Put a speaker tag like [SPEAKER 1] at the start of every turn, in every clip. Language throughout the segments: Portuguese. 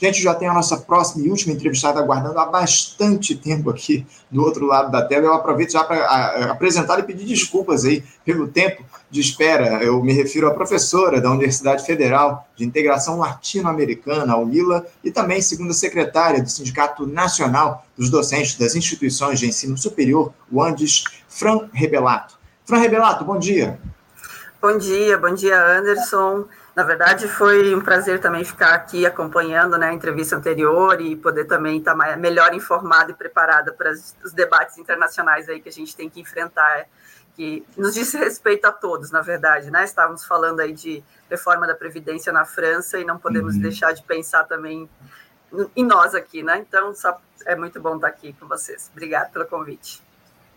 [SPEAKER 1] A gente já tem a nossa próxima e última entrevistada aguardando há bastante tempo aqui do outro lado da tela. Eu aproveito já para apresentar e pedir desculpas aí pelo tempo de espera. Eu me refiro à professora da Universidade Federal de Integração Latino-Americana, UNILA, e também segunda secretária do Sindicato Nacional dos Docentes das Instituições de Ensino Superior, o Andes, Fran Rebelato. Fran Rebelato, bom dia.
[SPEAKER 2] Bom dia, bom dia, Anderson. Na verdade, foi um prazer também ficar aqui acompanhando né, a entrevista anterior e poder também estar mais, melhor informada e preparada para os debates internacionais aí que a gente tem que enfrentar, que nos diz respeito a todos, na verdade. Né? Estávamos falando aí de reforma da Previdência na França e não podemos uhum. deixar de pensar também em nós aqui, né? Então, só, é muito bom estar aqui com vocês. Obrigada pelo convite.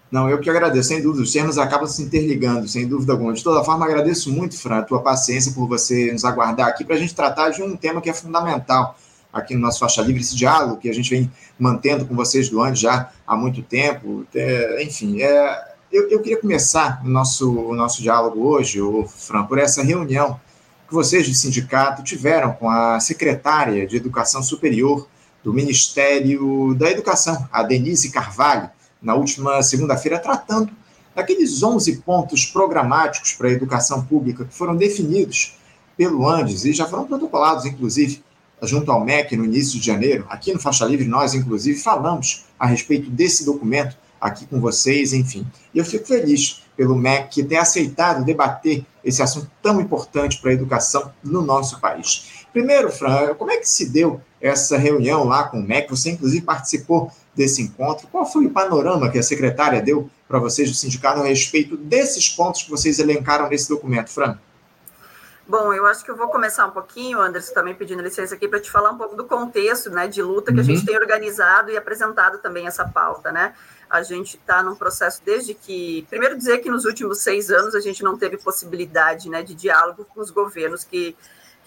[SPEAKER 1] Não, eu que agradeço, sem dúvida. Os termos acabam se interligando, sem dúvida alguma. De toda forma, agradeço muito, Fran, a tua paciência por você nos aguardar aqui para a gente tratar de um tema que é fundamental aqui no nosso Faixa Livre, esse diálogo que a gente vem mantendo com vocês do ano já há muito tempo. É, enfim, é, eu, eu, queria começar o nosso, o nosso diálogo hoje, o Fran, por essa reunião que vocês do sindicato tiveram com a secretária de Educação Superior do Ministério da Educação, a Denise Carvalho na última segunda-feira, tratando daqueles 11 pontos programáticos para a educação pública que foram definidos pelo Andes e já foram protocolados, inclusive, junto ao MEC no início de janeiro. Aqui no Faixa Livre, nós, inclusive, falamos a respeito desse documento aqui com vocês, enfim. E eu fico feliz pelo MEC ter aceitado debater esse assunto tão importante para a educação no nosso país. Primeiro, Fran, como é que se deu essa reunião lá com o MEC? Você, inclusive, participou desse encontro. Qual foi o panorama que a secretária deu para vocês do sindicato a respeito desses pontos que vocês elencaram nesse documento, Fran?
[SPEAKER 2] Bom, eu acho que eu vou começar um pouquinho, Anderson, também pedindo licença aqui para te falar um pouco do contexto, né, de luta que uhum. a gente tem organizado e apresentado também essa pauta, né? A gente está num processo desde que, primeiro dizer que nos últimos seis anos a gente não teve possibilidade, né, de diálogo com os governos que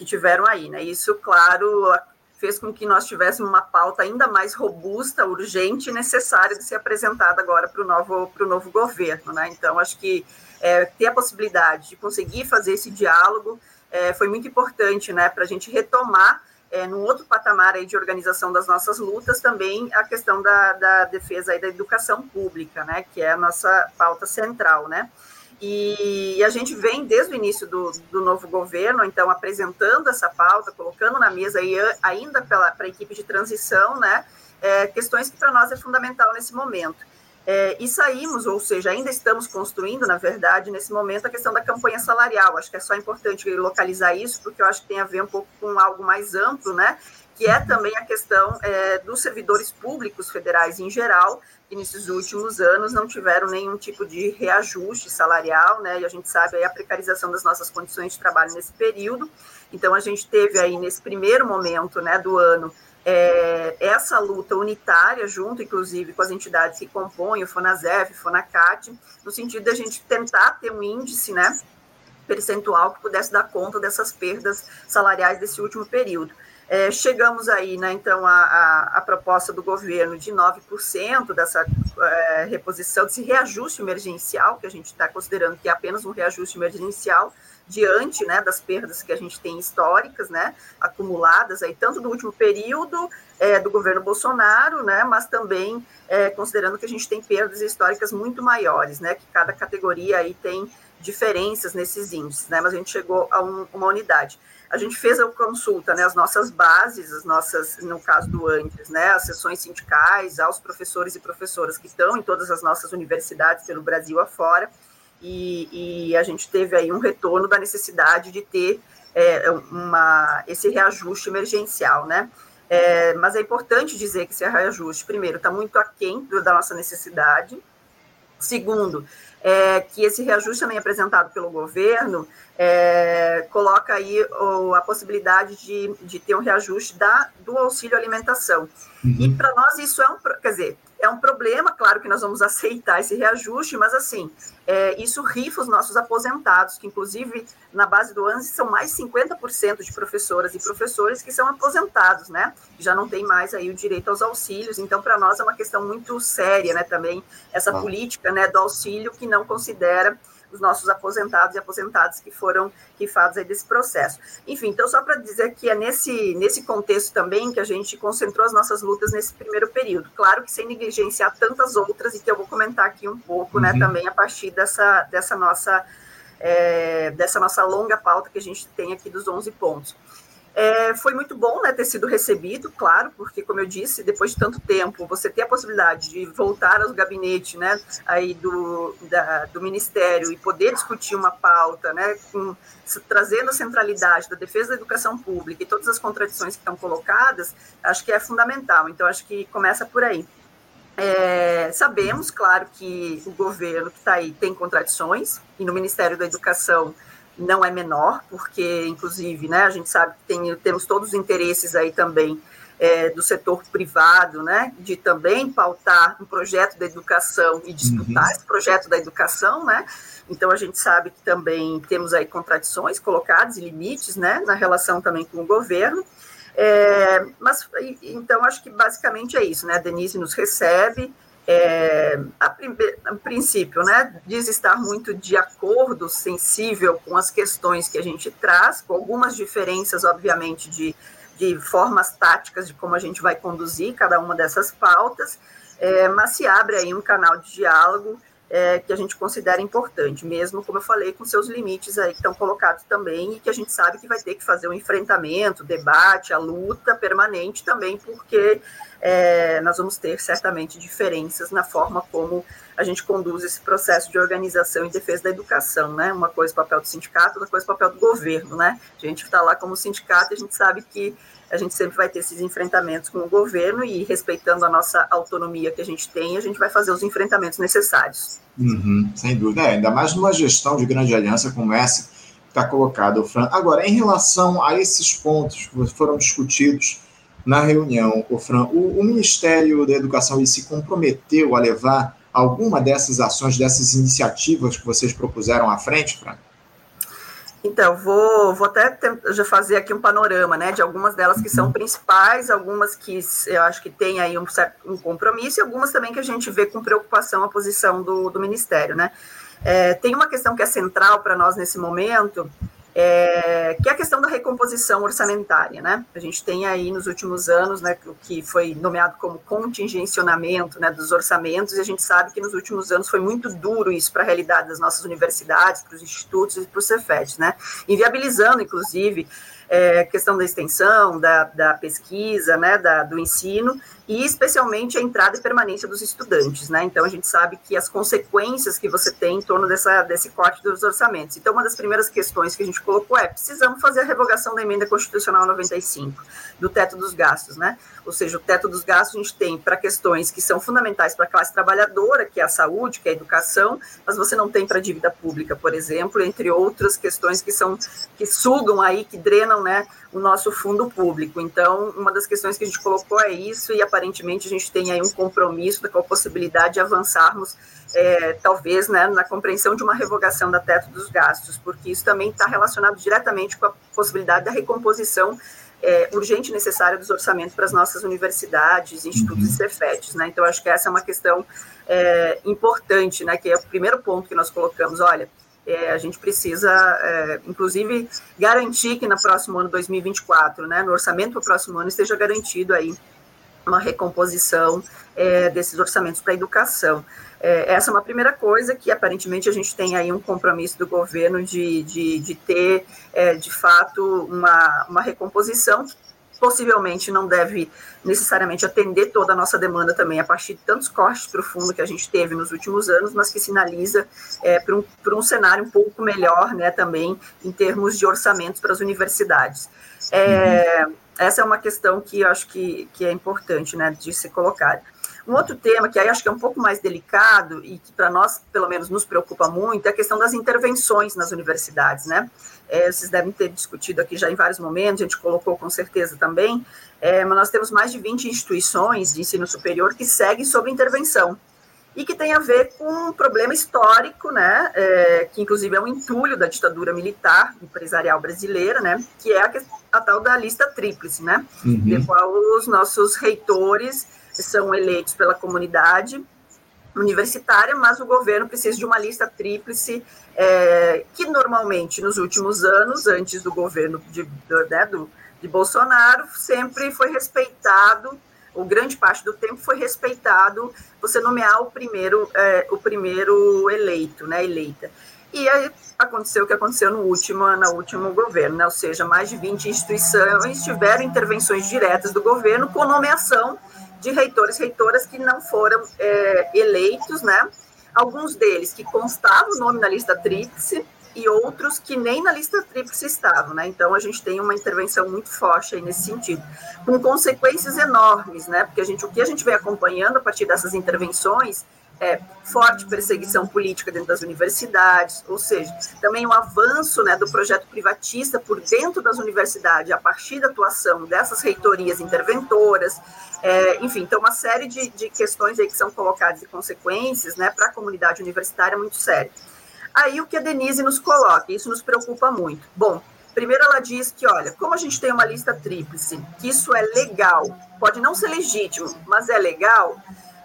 [SPEAKER 2] que tiveram aí, né? Isso, claro, fez com que nós tivéssemos uma pauta ainda mais robusta, urgente e necessária de ser apresentada agora para o novo, novo governo. Né? Então, acho que é, ter a possibilidade de conseguir fazer esse diálogo é, foi muito importante né, para a gente retomar, é, num outro patamar aí de organização das nossas lutas, também a questão da, da defesa aí da educação pública, né, que é a nossa pauta central. Né? E a gente vem desde o início do, do novo governo, então, apresentando essa pauta, colocando na mesa, e ainda para a equipe de transição, né, é, questões que para nós é fundamental nesse momento. É, e saímos, ou seja, ainda estamos construindo, na verdade, nesse momento, a questão da campanha salarial. Acho que é só importante localizar isso, porque eu acho que tem a ver um pouco com algo mais amplo, né? Que é também a questão é, dos servidores públicos federais em geral, que nesses últimos anos não tiveram nenhum tipo de reajuste salarial, né? E a gente sabe a precarização das nossas condições de trabalho nesse período. Então a gente teve aí nesse primeiro momento, né, do ano, é, essa luta unitária, junto inclusive com as entidades que compõem o FONASEF, FONACAT, no sentido de a gente tentar ter um índice, né, percentual que pudesse dar conta dessas perdas salariais desse último período. É, chegamos aí, né, então, a, a, a, proposta do governo de 9% dessa é, reposição, desse reajuste emergencial, que a gente está considerando que é apenas um reajuste emergencial, diante né, das perdas que a gente tem históricas, né, acumuladas aí, tanto do último período é, do governo Bolsonaro, né, mas também é, considerando que a gente tem perdas históricas muito maiores, né, que cada categoria aí tem diferenças nesses índices, né, mas a gente chegou a um, uma unidade a gente fez a consulta, né, as nossas bases, as nossas, no caso do antes, né, as sessões sindicais, aos professores e professoras que estão em todas as nossas universidades pelo Brasil afora, e, e a gente teve aí um retorno da necessidade de ter é, uma, esse reajuste emergencial, né, é, mas é importante dizer que esse reajuste, primeiro, está muito aquém da nossa necessidade, segundo, é, que esse reajuste também apresentado pelo governo é, coloca aí o, a possibilidade de, de ter um reajuste da, do auxílio alimentação. Uhum. E para nós isso é um, quer dizer, é um problema, claro que nós vamos aceitar esse reajuste, mas assim, é, isso rifa os nossos aposentados, que inclusive na base do ANSI são mais 50% de professoras e professores que são aposentados, né? Já não tem mais aí o direito aos auxílios, então para nós é uma questão muito séria, né, também, essa ah. política, né, do auxílio que não considera os nossos aposentados e aposentadas que foram rifados aí desse processo. Enfim, então só para dizer que é nesse, nesse contexto também que a gente concentrou as nossas lutas nesse primeiro período. Claro que sem negligenciar tantas outras e que eu vou comentar aqui um pouco, né, uhum. né, também a partir dessa, dessa nossa é, dessa nossa longa pauta que a gente tem aqui dos 11 pontos. É, foi muito bom né, ter sido recebido, claro, porque, como eu disse, depois de tanto tempo, você ter a possibilidade de voltar ao gabinete né, aí do, da, do Ministério e poder discutir uma pauta, né, com, trazendo a centralidade da defesa da educação pública e todas as contradições que estão colocadas, acho que é fundamental. Então, acho que começa por aí. É, sabemos, claro, que o governo que está aí tem contradições, e no Ministério da Educação não é menor, porque, inclusive, né, a gente sabe que tem, temos todos os interesses aí também é, do setor privado, né, de também pautar um projeto da educação e disputar uhum. esse projeto da educação, né, então a gente sabe que também temos aí contradições colocadas e limites, né, na relação também com o governo, é, mas então acho que basicamente é isso, né, a Denise nos recebe, é, a, a, princípio, né, diz estar muito de acordo, sensível com as questões que a gente traz, com algumas diferenças, obviamente, de, de formas táticas de como a gente vai conduzir cada uma dessas pautas, é, mas se abre aí um canal de diálogo é, que a gente considera importante, mesmo, como eu falei, com seus limites aí que estão colocados também, e que a gente sabe que vai ter que fazer um enfrentamento, debate, a luta permanente também, porque é, nós vamos ter certamente diferenças na forma como a gente conduz esse processo de organização e defesa da educação, né? Uma coisa é papel do sindicato, outra coisa é papel do governo, né? A gente está lá como sindicato e a gente sabe que a gente sempre vai ter esses enfrentamentos com o governo e respeitando a nossa autonomia que a gente tem, a gente vai fazer os enfrentamentos necessários.
[SPEAKER 1] Uhum, sem dúvida, é, ainda mais numa gestão de grande aliança como essa que está colocada, Fran. Agora, em relação a esses pontos que foram discutidos na reunião, o Fran, o, o Ministério da Educação se comprometeu a levar alguma dessas ações, dessas iniciativas que vocês propuseram à frente, Fran?
[SPEAKER 2] Então, vou, vou até já fazer aqui um panorama, né, de algumas delas que são uhum. principais, algumas que eu acho que tem aí um, certo, um compromisso, e algumas também que a gente vê com preocupação a posição do, do Ministério, né. É, tem uma questão que é central para nós nesse momento, é, que é a questão da recomposição orçamentária, né? A gente tem aí nos últimos anos, né, o que foi nomeado como contingencionamento, né, dos orçamentos, e a gente sabe que nos últimos anos foi muito duro isso para a realidade das nossas universidades, para os institutos e para os Cefetes, né? Inviabilizando, inclusive, é, questão da extensão, da, da pesquisa, né, da, do ensino, e especialmente a entrada e permanência dos estudantes, né? Então a gente sabe que as consequências que você tem em torno dessa, desse corte dos orçamentos. Então, uma das primeiras questões que a gente colocou é: precisamos fazer a revogação da emenda constitucional 95, do teto dos gastos, né? Ou seja, o teto dos gastos a gente tem para questões que são fundamentais para a classe trabalhadora, que é a saúde, que é a educação, mas você não tem para a dívida pública, por exemplo, entre outras questões que são que sugam aí, que drenam, né, o nosso fundo público. Então, uma das questões que a gente colocou é isso, e aparentemente a gente tem aí um compromisso com a possibilidade de avançarmos, é, talvez, né, na compreensão de uma revogação da teto dos gastos, porque isso também está relacionado diretamente com a possibilidade da recomposição é, urgente e necessária dos orçamentos para as nossas universidades, institutos uhum. e cefetes, né? Então, acho que essa é uma questão é, importante, né? Que é o primeiro ponto que nós colocamos. Olha, é, a gente precisa, é, inclusive, garantir que no próximo ano 2024, né, no orçamento para o próximo ano, esteja garantido aí uma recomposição é, desses orçamentos para a educação. É, essa é uma primeira coisa que, aparentemente, a gente tem aí um compromisso do governo de, de, de ter, é, de fato, uma, uma recomposição possivelmente não deve necessariamente atender toda a nossa demanda também, a partir de tantos cortes profundos que a gente teve nos últimos anos, mas que sinaliza é, para um, um cenário um pouco melhor né, também em termos de orçamentos para as universidades. É, uhum. Essa é uma questão que eu acho que, que é importante né, de ser colocada. Um outro tema que aí acho que é um pouco mais delicado e que para nós, pelo menos, nos preocupa muito é a questão das intervenções nas universidades, né? É, vocês devem ter discutido aqui já em vários momentos, a gente colocou com certeza também, é, mas nós temos mais de 20 instituições de ensino superior que seguem sob intervenção e que tem a ver com um problema histórico, né, é, que inclusive é um entulho da ditadura militar empresarial brasileira, né, que é a, a tal da lista tríplice, né, uhum. de qual os nossos reitores são eleitos pela comunidade universitária, mas o governo precisa de uma lista tríplice, é, que normalmente nos últimos anos, antes do governo de, do, né, do, de Bolsonaro, sempre foi respeitado, ou grande parte do tempo foi respeitado você nomear o primeiro, é, o primeiro eleito, né, eleita. E aí aconteceu o que aconteceu no último, no último governo, né? ou seja, mais de 20 instituições tiveram intervenções diretas do governo com nomeação de reitores e reitoras que não foram é, eleitos, né? Alguns deles que constavam o nome na lista tríplice e outros que nem na lista tríplice estavam, né? Então a gente tem uma intervenção muito forte aí nesse sentido, com consequências enormes, né? Porque a gente, o que a gente vem acompanhando a partir dessas intervenções é, forte perseguição política dentro das universidades, ou seja, também o avanço né, do projeto privatista por dentro das universidades, a partir da atuação dessas reitorias interventoras, é, enfim, então uma série de, de questões aí que são colocadas e consequências né, para a comunidade universitária muito séria. Aí o que a Denise nos coloca, isso nos preocupa muito. Bom, primeiro ela diz que, olha, como a gente tem uma lista tríplice, que isso é legal, pode não ser legítimo, mas é legal,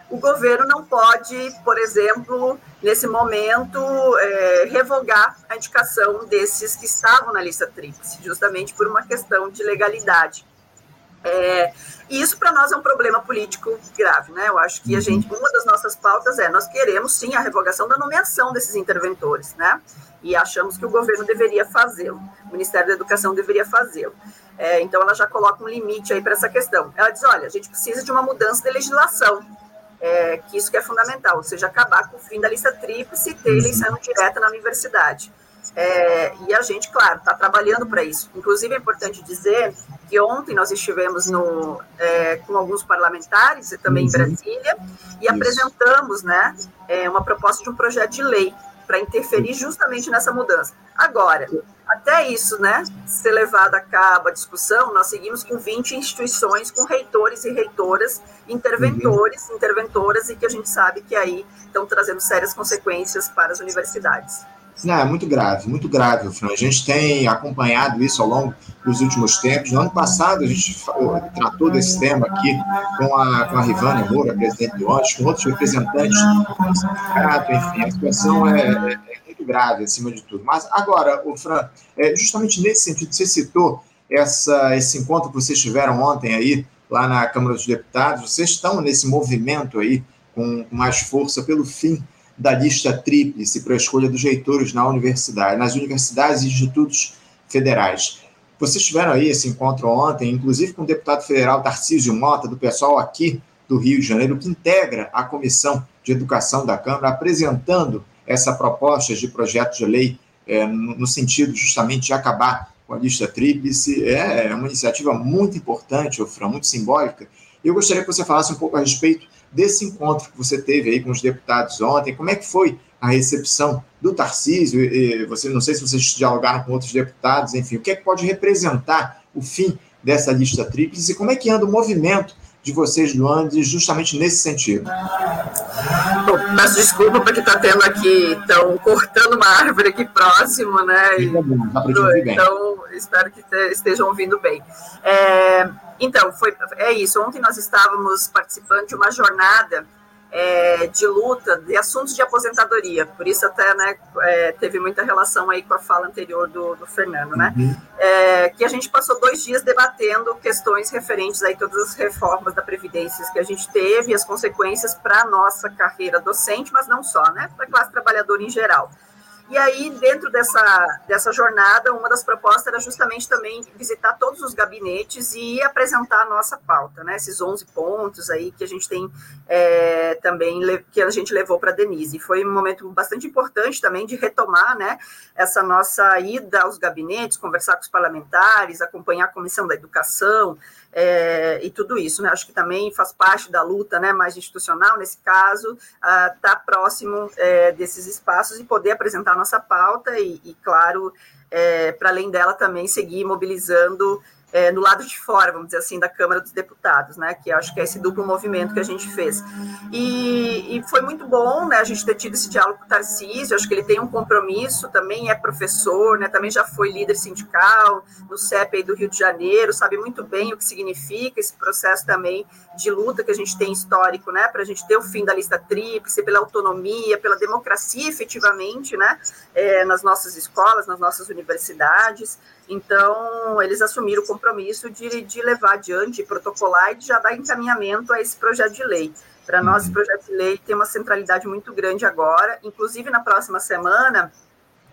[SPEAKER 2] o governo não pode, por exemplo, nesse momento, é, revogar a indicação desses que estavam na lista tríplice, justamente por uma questão de legalidade. É, e isso para nós é um problema político grave, né? Eu acho que a uhum. gente, uma das nossas pautas é nós queremos sim a revogação da nomeação desses interventores, né? E achamos que o governo deveria fazê-lo, o Ministério da Educação deveria fazê-lo. É, então ela já coloca um limite aí para essa questão. Ela diz, olha, a gente precisa de uma mudança de legislação é, que isso que é fundamental, ou seja, acabar com o fim da lista tríplice e ter uhum. eleição direta na universidade. É, e a gente, claro, está trabalhando para isso. Inclusive, é importante dizer que ontem nós estivemos no, é, com alguns parlamentares também em uhum. Brasília e isso. apresentamos né, é, uma proposta de um projeto de lei para interferir justamente nessa mudança. Agora, até isso, né, ser levado a cabo a discussão, nós seguimos com 20 instituições, com reitores e reitoras, interventores, uhum. interventoras, e que a gente sabe que aí estão trazendo sérias consequências para as universidades.
[SPEAKER 1] Não, é muito grave, muito grave, Fran. A gente tem acompanhado isso ao longo dos últimos tempos. No ano passado, a gente tratou desse tema aqui com a, com a Rivânia Moura, presidente do ONU, com outros representantes do sindicato, enfim, a situação é, é, muito grave, acima de tudo. Mas agora, o Fran, é, justamente nesse sentido, você citou essa, esse encontro que vocês tiveram ontem aí, lá na Câmara dos Deputados, vocês estão nesse movimento aí com mais força pelo fim da lista tríplice para a escolha dos reitores na universidade, nas universidades e institutos federais. Vocês tiveram aí esse encontro ontem, inclusive com o deputado federal Tarcísio Mota, do pessoal aqui do Rio de Janeiro, que integra a Comissão de Educação da Câmara, apresentando essa proposta de projeto de lei é, no sentido justamente de acabar com a lista tríplice. É uma iniciativa muito importante, Ofran, muito simbólica. Eu gostaria que você falasse um pouco a respeito desse encontro que você teve aí com os deputados ontem. Como é que foi a recepção do Tarcísio? E você não sei se vocês dialogaram com outros deputados, enfim, o que é que pode representar o fim dessa lista tríplice e como é que anda o movimento de vocês do Andes justamente nesse sentido?
[SPEAKER 2] Bom, peço desculpa porque está tendo aqui, estão cortando uma árvore aqui próximo, né? E, então, espero que estejam ouvindo bem. É, então, foi, é isso. Ontem nós estávamos participando de uma jornada é, de luta de assuntos de aposentadoria, por isso até né, é, teve muita relação aí com a fala anterior do, do Fernando, né? Uhum. É, que a gente passou dois dias debatendo questões referentes aí todas as reformas da Previdência que a gente teve e as consequências para a nossa carreira docente, mas não só, né? Para a classe trabalhadora em geral. E aí, dentro dessa, dessa jornada, uma das propostas era justamente também visitar todos os gabinetes e apresentar a nossa pauta, né? Esses 11 pontos aí que a gente tem é, também, que a gente levou para a Denise. Foi um momento bastante importante também de retomar, né? Essa nossa ida aos gabinetes, conversar com os parlamentares, acompanhar a Comissão da Educação, é, e tudo isso, né? Acho que também faz parte da luta, né, mais institucional nesse caso, estar tá próximo é, desses espaços e poder apresentar nossa pauta e, e claro, é, para além dela também seguir mobilizando é, no lado de fora, vamos dizer assim, da Câmara dos Deputados, né? Que acho que é esse duplo movimento que a gente fez. E, e foi muito bom, né? A gente ter tido esse diálogo com o Tarcísio, acho que ele tem um compromisso, também é professor, né? Também já foi líder sindical no CEP do Rio de Janeiro, sabe muito bem o que significa esse processo também de luta que a gente tem histórico, né? Para a gente ter o fim da lista tríplice, pela autonomia, pela democracia efetivamente, né? É, nas nossas escolas, nas nossas universidades. Então, eles assumiram o compromisso de, de levar adiante, de protocolar e de já dar encaminhamento a esse projeto de lei. Para nós, esse uhum. projeto de lei tem uma centralidade muito grande agora, inclusive na próxima semana,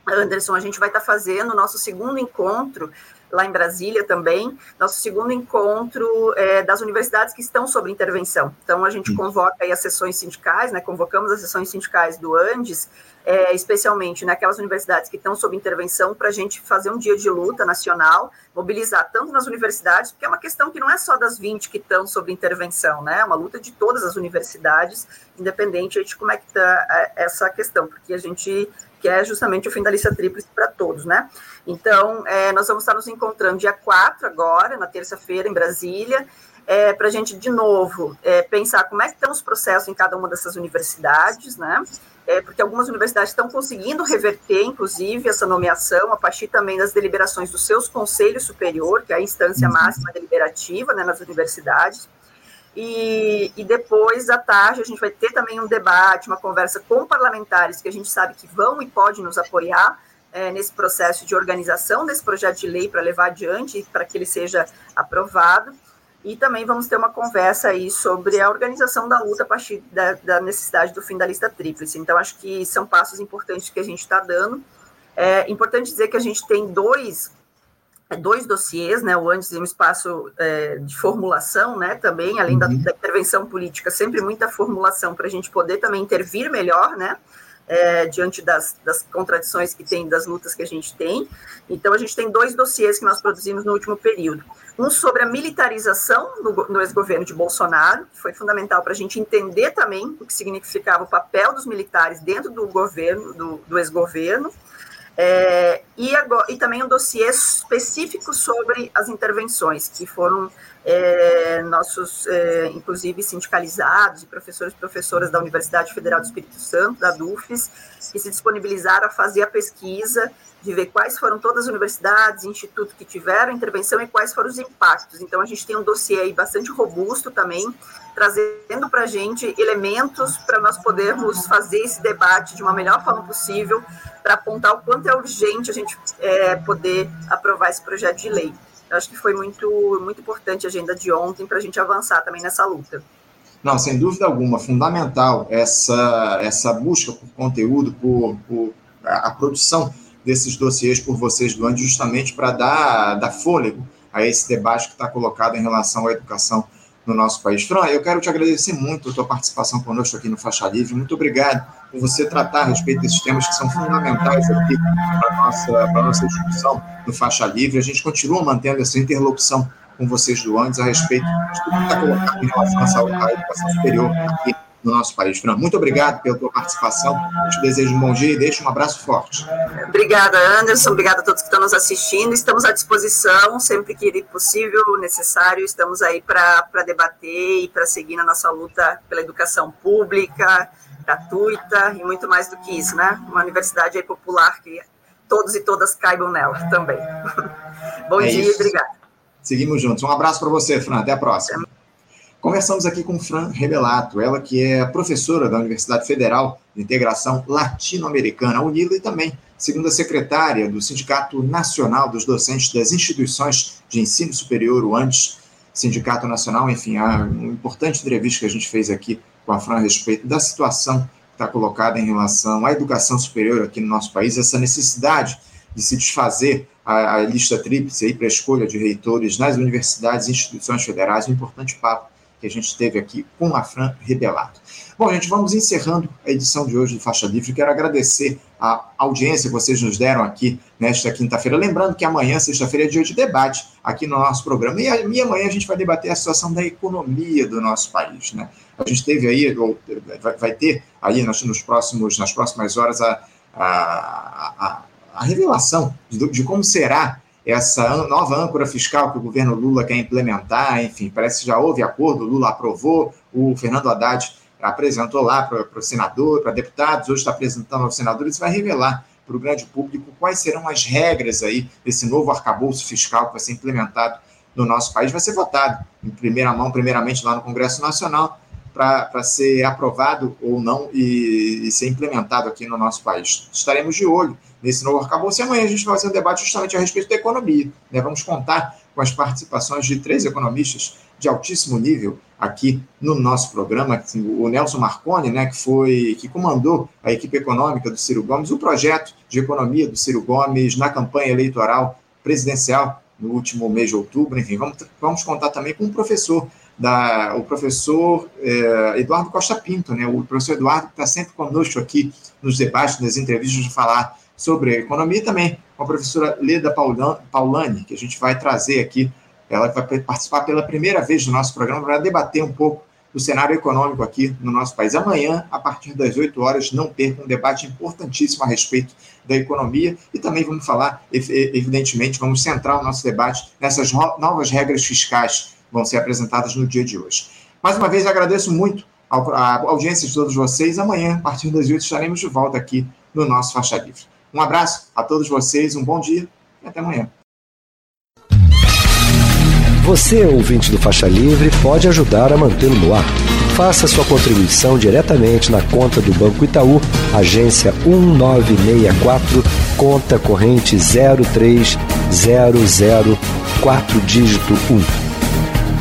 [SPEAKER 2] Anderson, a gente vai estar fazendo o nosso segundo encontro lá em Brasília também, nosso segundo encontro é, das universidades que estão sob intervenção. Então, a gente convoca aí as sessões sindicais, né, convocamos as sessões sindicais do Andes, é, especialmente naquelas universidades que estão sob intervenção, para a gente fazer um dia de luta nacional, mobilizar tanto nas universidades, porque é uma questão que não é só das 20 que estão sob intervenção, né, é uma luta de todas as universidades, independente de como é que está é, essa questão, porque a gente quer justamente o fim da lista tríplice para todos, né? Então, é, nós vamos estar nos encontrando dia 4 agora, na terça-feira, em Brasília, é, para a gente, de novo, é, pensar como é que estão os processos em cada uma dessas universidades, né? É, porque algumas universidades estão conseguindo reverter, inclusive, essa nomeação a partir também das deliberações dos seus conselhos superior, que é a instância uhum. máxima deliberativa né, nas universidades. E, e, depois, à tarde, a gente vai ter também um debate, uma conversa com parlamentares que a gente sabe que vão e podem nos apoiar, é, nesse processo de organização desse projeto de lei para levar adiante, para que ele seja aprovado. E também vamos ter uma conversa aí sobre a organização da luta a partir da, da necessidade do fim da lista tríplice. Então, acho que são passos importantes que a gente está dando. É importante dizer que a gente tem dois dois dossiês, né, o antes e um espaço é, de formulação, né, também, além da, uhum. da intervenção política, sempre muita formulação para a gente poder também intervir melhor, né, é, diante das, das, contradições que tem, das lutas que a gente tem. Então, a gente tem dois dossiês que nós produzimos no último período. Um sobre a militarização no, no ex-governo de Bolsonaro, que foi fundamental para a gente entender também o que significava o papel dos militares dentro do governo, do, do ex-governo. É, e, agora, e também um dossiê específico sobre as intervenções, que foram é, nossos, é, inclusive, sindicalizados e professores e professoras da Universidade Federal do Espírito Santo, da DUFES, que se disponibilizaram a fazer a pesquisa de ver quais foram todas as universidades, institutos que tiveram intervenção e quais foram os impactos. Então, a gente tem um dossiê aí bastante robusto também, trazendo para a gente elementos para nós podermos fazer esse debate de uma melhor forma possível, para apontar o quanto é urgente a gente é, poder aprovar esse projeto de lei. Eu acho que foi muito, muito importante a agenda de ontem para a gente avançar também nessa luta.
[SPEAKER 1] Não, sem dúvida alguma, fundamental essa, essa busca por conteúdo, por, por a, produção desses dossiês por vocês do justamente para dar, dar fôlego a esse debate que está colocado em relação à educação no nosso país. Fran, eu quero te agradecer muito a tua participação conosco aqui no Faixa Livre. Muito obrigado por você tratar a respeito desses temas que são fundamentais aqui para a nossa, nossa discussão no Faixa Livre. A gente continua mantendo essa interlocução com vocês do antes a respeito de tudo que está colocado em relação à saúde da educação superior aqui no nosso país. Fran, muito obrigado pela tua participação. Te desejo um bom dia e deixo um abraço forte.
[SPEAKER 2] Obrigada, Anderson. Obrigada a todos que estão nos assistindo. Estamos à disposição, sempre que possível, necessário, estamos aí para debater e para seguir na nossa luta pela educação pública, gratuita e muito mais do que isso, né? Uma universidade popular que todos e todas caibam nela também. bom é dia e obrigada.
[SPEAKER 1] Seguimos juntos. Um abraço para você, Fran. Até a próxima. Conversamos aqui com Fran Rebelato, ela que é professora da Universidade Federal de Integração Latino-Americana, UNILA, e também segunda secretária do Sindicato Nacional dos Docentes das Instituições de Ensino Superior, o ANDES, Sindicato Nacional, enfim, a uma importante entrevista que a gente fez aqui com a Fran a respeito da situação que está colocada em relação à educação superior aqui no nosso país, essa necessidade de se desfazer a, a lista tríplice para a escolha de reitores nas universidades e instituições federais, um importante papo que a gente teve aqui com a Fran Rebelato. Bom, gente, vamos encerrando a edição de hoje do Faixa Livre. Quero agradecer a audiência que vocês nos deram aqui nesta quinta-feira. Lembrando que amanhã, sexta-feira, é dia de debate aqui no nosso programa. E, amanhã a gente vai debater a situação da economia do nosso país. Né? A gente teve aí, vai, ter aí nos próximos, nas próximas horas a, a, a, a revelação de, de como será essa nova âncora fiscal que o governo Lula quer implementar, enfim, parece que já houve acordo, Lula aprovou, o Fernando Haddad apresentou lá para o senador, para deputados, hoje está apresentando aos senadores, vai revelar para o grande público quais serão as regras aí desse novo arcabouço fiscal que vai ser implementado no nosso país, vai ser votado em primeira mão, primeiramente lá no Congresso Nacional, para ser aprovado ou não e, e, ser implementado aqui no nosso país. Estaremos de olho nesse novo arcabouço e amanhã a gente vai fazer um debate justamente a respeito da economia. Né? Vamos contar com as participações de três economistas de altíssimo nível aqui no nosso programa, o Nelson Marconi, né, que foi que comandou a equipe econômica do Ciro Gomes, o projeto de economia do Ciro Gomes na campanha eleitoral presidencial no último mês de outubro, enfim, vamos, vamos contar também com o professor da, o professor é, Eduardo Costa Pinto, né, o professor Eduardo está sempre conosco aqui nos debates, nas entrevistas de falar sobre economia, e também com a professora Leda Paulani, que a gente vai trazer aqui ela vai participar pela primeira vez do nosso programa para debater um pouco do cenário econômico aqui no nosso país. Amanhã, a partir das 8 horas, não perca um debate importantíssimo a respeito da economia e também vamos falar, evidentemente, vamos centrar o nosso debate nessas novas regras fiscais vão ser apresentadas no dia de hoje. Mais uma vez, agradeço muito a audiência de todos vocês. Amanhã, a partir das 8, estaremos de volta aqui no nosso Faixa Livre. Um abraço a todos vocês, um bom dia e até amanhã.
[SPEAKER 3] Você, ouvinte do Faixa Livre, pode ajudar a mantê-lo no ar. Faça sua contribuição diretamente na conta do Banco Itaú, agência 1964, conta corrente 03004 dígito 1.